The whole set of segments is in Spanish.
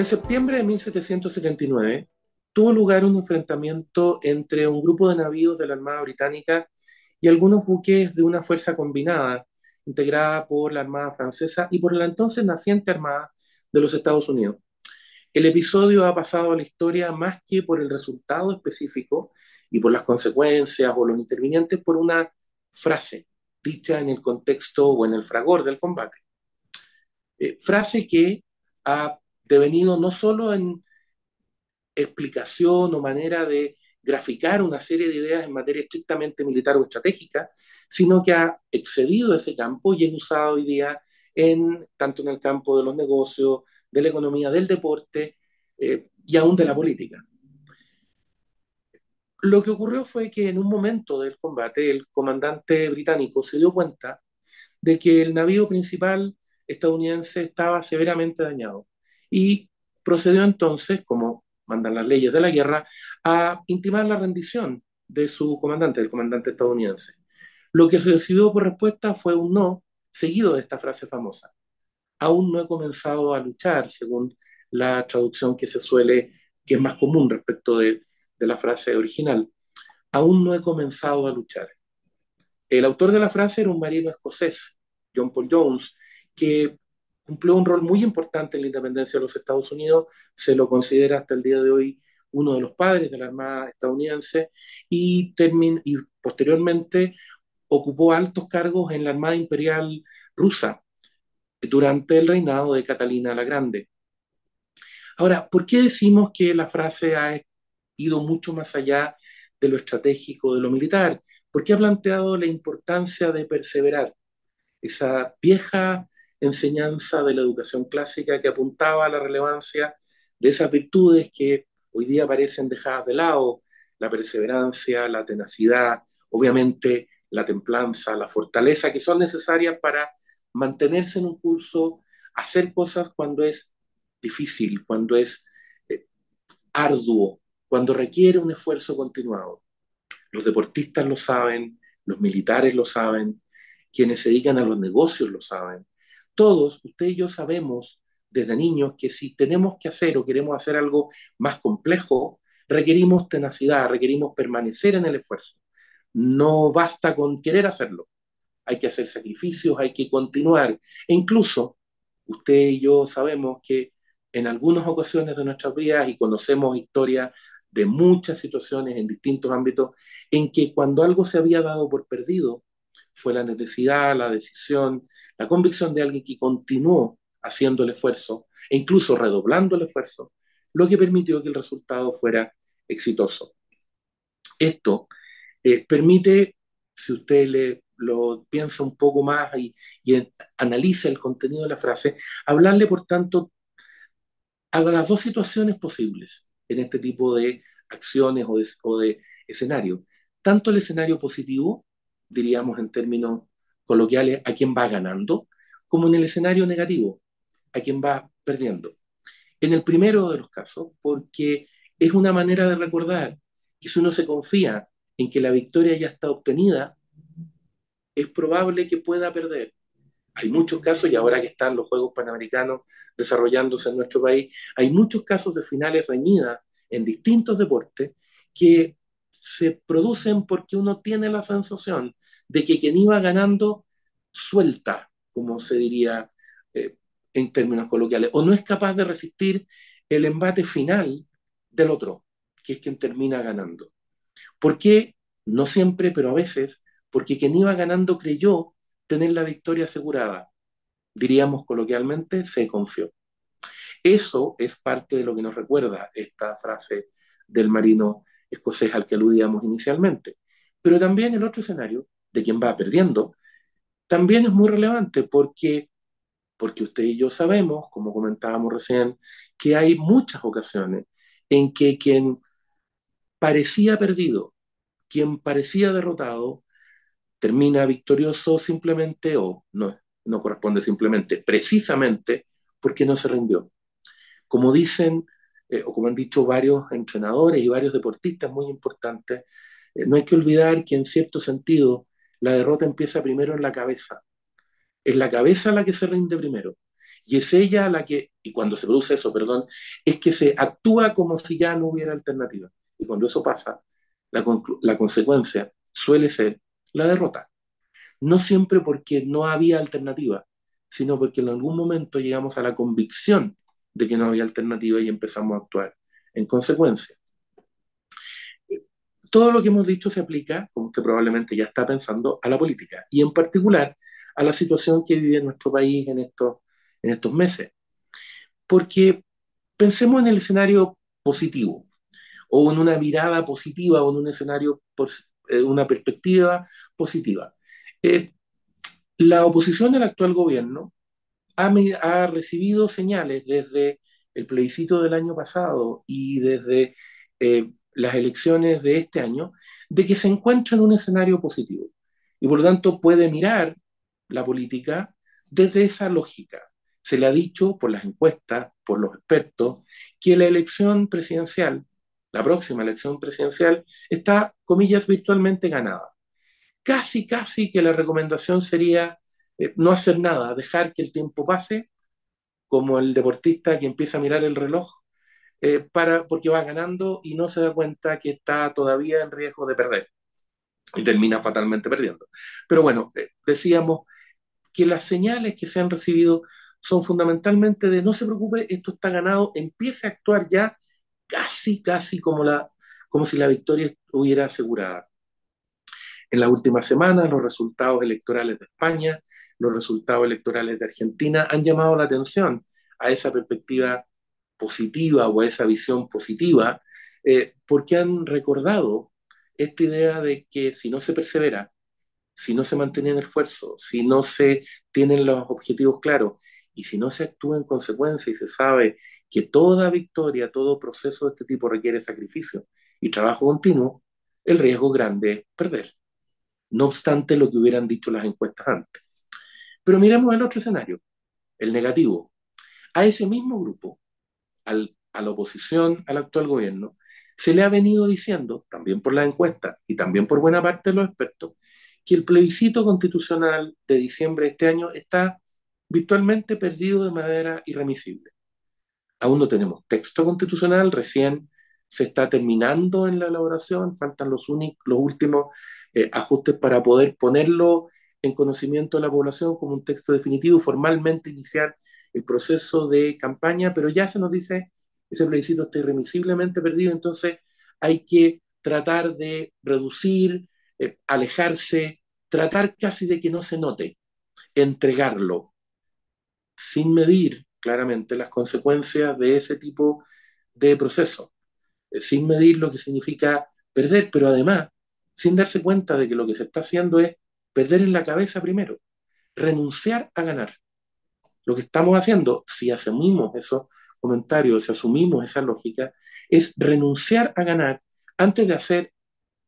En septiembre de 1779 tuvo lugar un enfrentamiento entre un grupo de navíos de la Armada Británica y algunos buques de una fuerza combinada integrada por la Armada Francesa y por la entonces naciente Armada de los Estados Unidos. El episodio ha pasado a la historia más que por el resultado específico y por las consecuencias o los intervinientes, por una frase dicha en el contexto o en el fragor del combate. Eh, frase que ha devenido no solo en explicación o manera de graficar una serie de ideas en materia estrictamente militar o estratégica, sino que ha excedido ese campo y es usado hoy día en, tanto en el campo de los negocios, de la economía, del deporte eh, y aún de la política. Lo que ocurrió fue que en un momento del combate el comandante británico se dio cuenta de que el navío principal estadounidense estaba severamente dañado y procedió entonces, como mandan las leyes de la guerra, a intimar la rendición de su comandante, del comandante estadounidense. Lo que recibió por respuesta fue un no, seguido de esta frase famosa. Aún no he comenzado a luchar, según la traducción que se suele, que es más común respecto de la frase original. Aún no he comenzado a luchar. El autor de la frase era un marino escocés, John Paul Jones, que cumplió un rol muy importante en la independencia de los Estados Unidos, se lo considera hasta el día de hoy uno de los padres de la Armada estadounidense y, posteriormente ocupó altos cargos en la Armada Imperial rusa durante el reinado de Catalina la Grande. Ahora, ¿por qué decimos que la frase ha ido mucho más allá de lo estratégico, de lo militar? Porque ha planteado la importancia de perseverar. Esa vieja enseñanza de la educación clásica que apuntaba a la relevancia de esas virtudes que hoy día parecen dejadas de lado, la perseverancia, la tenacidad, obviamente la templanza, la fortaleza, que son necesarias para mantenerse en un curso, hacer cosas cuando es difícil, cuando es eh, arduo, cuando requiere un esfuerzo continuado. Los deportistas lo saben, los militares lo saben, quienes se dedican a los negocios lo saben, todos, usted y yo sabemos desde niños que si tenemos que hacer o queremos hacer algo más complejo, requerimos tenacidad, requerimos permanecer en el esfuerzo. No basta con querer hacerlo. Hay que hacer sacrificios, hay que continuar. E incluso usted y yo sabemos que en algunas ocasiones de nuestras vidas y conocemos historias de muchas situaciones en distintos ámbitos en que cuando algo se había dado por perdido, fue la necesidad, la decisión, la convicción de alguien que continuó haciendo el esfuerzo e incluso redoblando el esfuerzo, lo que permitió que el resultado fuera exitoso. Esto eh, permite, si usted le, lo piensa un poco más y, analiza el contenido de la frase, hablarle, por tanto, a las dos situaciones posibles en este tipo de acciones o de, o de escenario. Tanto el escenario positivo, diríamos en términos coloquiales, a quien va ganando, como en el escenario negativo, a quien va perdiendo. En el primero de los casos, porque es una manera de recordar que si uno se confía en que la victoria ya está obtenida, es probable que pueda perder. Hay muchos casos, y ahora que están los Juegos Panamericanos desarrollándose en nuestro país, hay muchos casos de finales reñidas en distintos deportes que se producen porque uno tiene la sensación de que quien iba ganando suelta, como se diría eh, en términos coloquiales, o no es capaz de resistir el embate final del otro, que es quien termina ganando. ¿Por qué? No siempre, pero a veces, porque quien iba ganando creyó tener la victoria asegurada. Diríamos coloquialmente, se confió. Eso es parte de lo que nos recuerda esta frase del marino escocés al que aludíamos inicialmente. Pero también el otro escenario de quien va perdiendo, también es muy relevante porque, porque usted y yo sabemos, como comentábamos recién, que hay muchas ocasiones en que quien parecía perdido, quien parecía derrotado, termina victorioso simplemente o no, no corresponde simplemente, precisamente porque no se rindió. Como dicen, eh, o como han dicho varios entrenadores y varios deportistas muy importantes, eh, no hay que olvidar que en cierto sentido la derrota empieza primero en la cabeza. Es la cabeza la que se rinde primero. Y es ella la que y cuando se produce eso, perdón, es que se actúa como si ya no hubiera alternativa. Y cuando eso pasa, la, la consecuencia suele ser la derrota. No siempre porque no había alternativa, sino porque en algún momento llegamos a la convicción de que no había alternativa y empezamos a actuar en consecuencia. Todo lo que hemos dicho se aplica, como usted probablemente ya está pensando, a la política y en particular a la situación que vive nuestro país en estos, en estos meses. Porque pensemos en el escenario positivo o en una mirada positiva o en un escenario, eh, una perspectiva positiva. Eh, la oposición al actual gobierno ha, ha, recibido señales desde el plebiscito del año pasado y desde eh, las elecciones de este año de que se encuentra en un escenario positivo y por lo tanto puede mirar la política desde esa lógica. Se le ha dicho por las encuestas, por los expertos, que la elección presidencial, la próxima elección presidencial, está, comillas, virtualmente ganada. Casi, casi que la recomendación sería eh, no hacer nada, dejar que el tiempo pase, como el deportista que empieza a mirar el reloj, eh, para, porque va ganando y no se da cuenta que está todavía en riesgo de perder y termina fatalmente perdiendo. Pero bueno, eh, decíamos que las señales que se han recibido son fundamentalmente de no se preocupe, esto está ganado, empiece a actuar ya casi, casi como, la, como si la victoria estuviera asegurada. En las últimas semanas, los resultados electorales de España, los resultados electorales de Argentina han llamado la atención a esa perspectiva positiva o a esa visión positiva, eh, porque han recordado esta idea de que si no se persevera, si no se mantiene el esfuerzo, si no se tienen los objetivos claros y si no se actúa en consecuencia y se sabe que toda victoria, todo proceso de este tipo requiere sacrificio y trabajo continuo, el riesgo grande es perder. No obstante lo que hubieran dicho las encuestas antes. Pero miremos el otro escenario, el negativo. A ese mismo grupo, al, a la oposición al actual gobierno, se le ha venido diciendo, también por la encuesta y también por buena parte de los expertos, que el plebiscito constitucional de diciembre de este año está virtualmente perdido de manera irremisible. Aún no tenemos texto constitucional, recién se está terminando en la elaboración, faltan los, los últimos eh, ajustes para poder ponerlo en conocimiento de la población como un texto definitivo, formalmente iniciar el proceso de campaña, pero ya se nos dice ese plebiscito está irremisiblemente perdido, entonces hay que tratar de reducir, eh, alejarse, tratar casi de que no se note, entregarlo, sin medir claramente las consecuencias de ese tipo de proceso, eh, sin medir lo que significa perder, pero además sin darse cuenta de que lo que se está haciendo es perder en la cabeza primero, renunciar a ganar. Lo que estamos haciendo, si asumimos esos comentarios, si asumimos esa lógica, es renunciar a ganar antes de hacer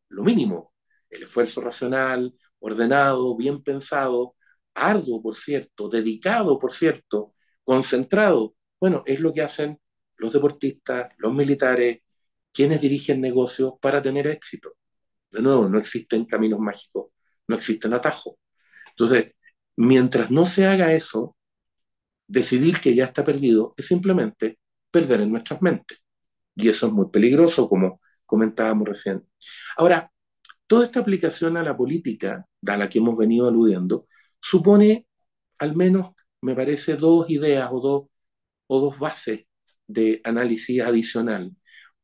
lo mínimo, el esfuerzo racional, ordenado, bien pensado, arduo, por cierto, dedicado, por cierto, concentrado. Bueno, es lo que hacen los deportistas, los militares, quienes dirigen negocios para tener éxito. De nuevo, no existen caminos mágicos no existen atajos. Entonces, mientras no se haga eso, decidir que ya está perdido es simplemente perder en nuestras mentes. Y eso es muy peligroso, como comentábamos recién. Ahora, toda esta aplicación a la política, a la que hemos venido aludiendo, supone al menos, me parece, dos ideas o dos, o dos bases de análisis adicional.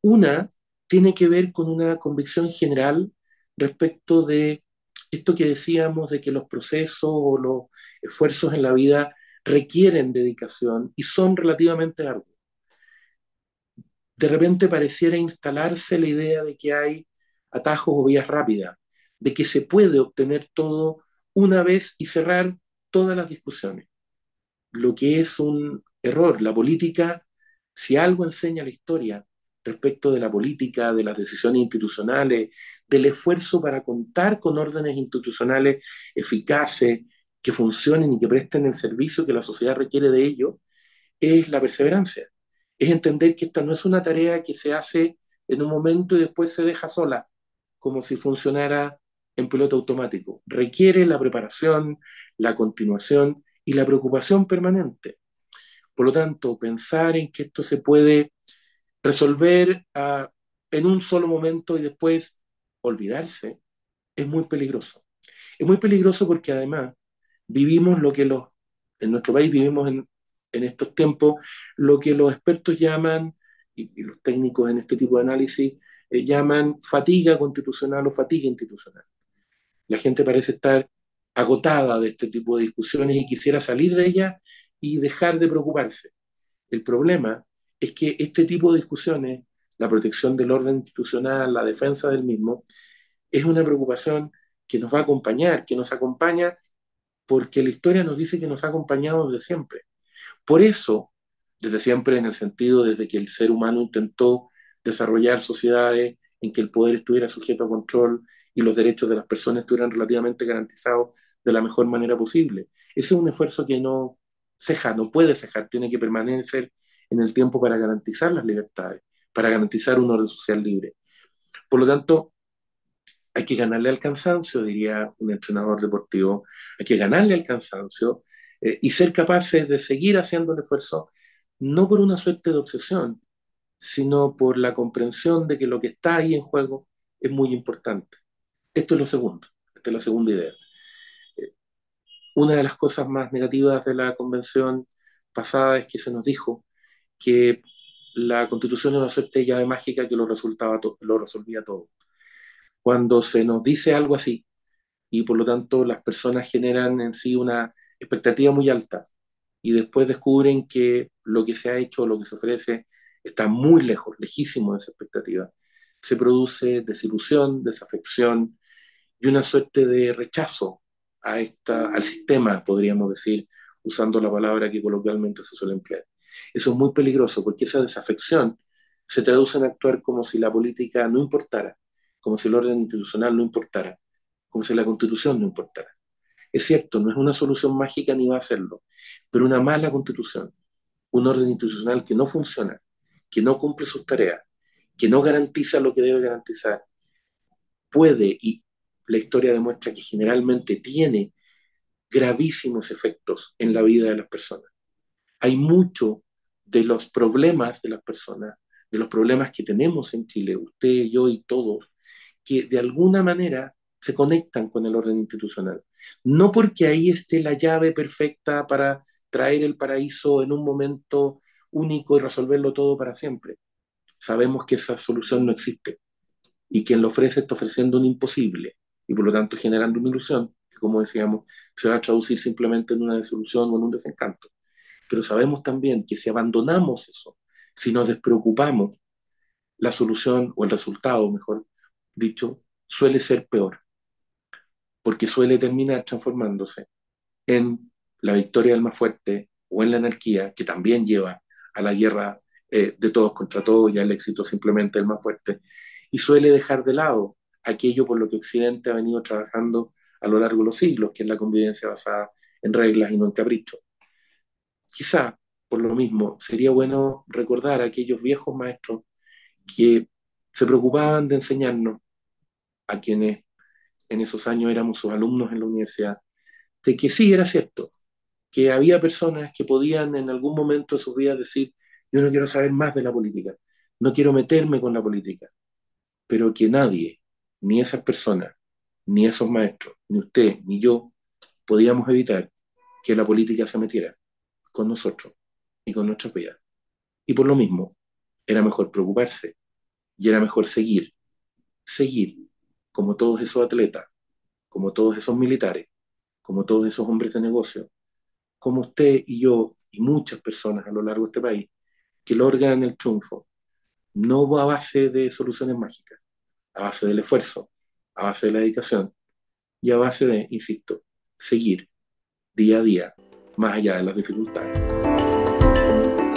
Una tiene que ver con una convicción general respecto de esto que decíamos de que los procesos o los esfuerzos en la vida requieren dedicación y son relativamente arduos. De repente pareciera instalarse la idea de que hay atajos o vías rápidas, de que se puede obtener todo una vez y cerrar todas las discusiones. Lo que es un error. La política, si algo enseña la historia, respecto de la política, de las decisiones institucionales, del esfuerzo para contar con órdenes institucionales eficaces, que funcionen y que presten el servicio que la sociedad requiere de ellos, es la perseverancia. Es entender que esta no es una tarea que se hace en un momento y después se deja sola, como si funcionara en piloto automático. Requiere la preparación, la continuación y la preocupación permanente. Por lo tanto, pensar en que esto se puede resolver ah, en un solo momento y después olvidarse es muy peligroso. Es muy peligroso porque además vivimos lo que los, en nuestro país vivimos en, en estos tiempos, lo que los expertos llaman, y, los técnicos en este tipo de análisis, eh, llaman fatiga constitucional o fatiga institucional. La gente parece estar agotada de este tipo de discusiones y quisiera salir de ellas y dejar de preocuparse. El problema es que este tipo de discusiones, la protección del orden institucional, la defensa del mismo, es una preocupación que nos va a acompañar, que nos acompaña porque la historia nos dice que nos ha acompañado desde siempre. Por eso, desde siempre en el sentido desde que el ser humano intentó desarrollar sociedades en que el poder estuviera sujeto a control y los derechos de las personas estuvieran relativamente garantizados de la mejor manera posible. Ese es un esfuerzo que no ceja, no puede cejar, tiene que permanecer en el tiempo para garantizar las libertades, para garantizar un orden social libre. Por lo tanto, hay que ganarle al cansancio, diría un entrenador deportivo, hay que ganarle al cansancio eh, y ser capaces de seguir haciendo el esfuerzo, no por una suerte de obsesión, sino por la comprensión de que lo que está ahí en juego es muy importante. Esto es lo segundo, esta es la segunda idea. Eh, una de las cosas más negativas de la convención pasada es que se nos dijo que la constitución es una suerte de llave mágica que lo, resultaba lo resolvía todo cuando se nos dice algo así y por lo tanto las personas generan en sí una expectativa muy alta y después descubren que lo que se ha hecho, lo que se ofrece, está muy lejos, lejísimo de esa expectativa. Se produce desilusión, desafección y una suerte de rechazo a esta, al sistema, podríamos decir, usando la palabra que coloquialmente se suele emplear. Eso es muy peligroso porque esa desafección se traduce en actuar como si la política no importara, como si el orden institucional no importara, como si la constitución no importara. Es cierto, no es una solución mágica ni va a serlo, pero una mala constitución, un orden institucional que no funciona, que no cumple sus tareas, que no garantiza lo que debe garantizar, puede, y la historia demuestra que generalmente tiene gravísimos efectos en la vida de las personas. Hay mucho de los problemas de las personas, de los problemas que tenemos en Chile, usted, yo y todos, que de alguna manera se conectan con el orden institucional. No porque ahí esté la llave perfecta para traer el paraíso en un momento único y resolverlo todo para siempre. Sabemos que esa solución no existe y quien lo ofrece está ofreciendo un imposible y por lo tanto generando una ilusión que, como decíamos, se va a traducir simplemente en una desolución o en un desencanto. Pero sabemos también que si abandonamos eso, si nos despreocupamos, la solución o el resultado, mejor, dicho, suele ser peor, porque suele terminar transformándose en la victoria del más fuerte o en la anarquía, que también lleva a la guerra eh, de todos contra todos y al éxito simplemente del más fuerte, y suele dejar de lado aquello por lo que Occidente ha venido trabajando a lo largo de los siglos, que es la convivencia basada en reglas y no en caprichos. Quizá, por lo mismo, sería bueno recordar a aquellos viejos maestros que se preocupaban de enseñarnos a quienes en esos años éramos sus alumnos en la universidad, de que sí, era cierto, que había personas que podían en algún momento de sus vidas decir, yo no quiero saber más de la política, no quiero meterme con la política, pero que nadie, ni esas personas, ni esos maestros, ni usted, ni yo, podíamos evitar que la política se metiera con nosotros y con nuestras vidas. Y por lo mismo, era mejor preocuparse y era mejor seguir, seguir como todos esos atletas, como todos esos militares, como todos esos hombres de negocio, como usted y yo y muchas personas a lo largo de este país, que logran el triunfo, no a base de soluciones mágicas, a base del esfuerzo, a base de la dedicación y a base de, insisto, seguir día a día, más allá de las dificultades.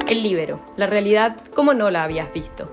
El libero, la realidad como no la habías visto.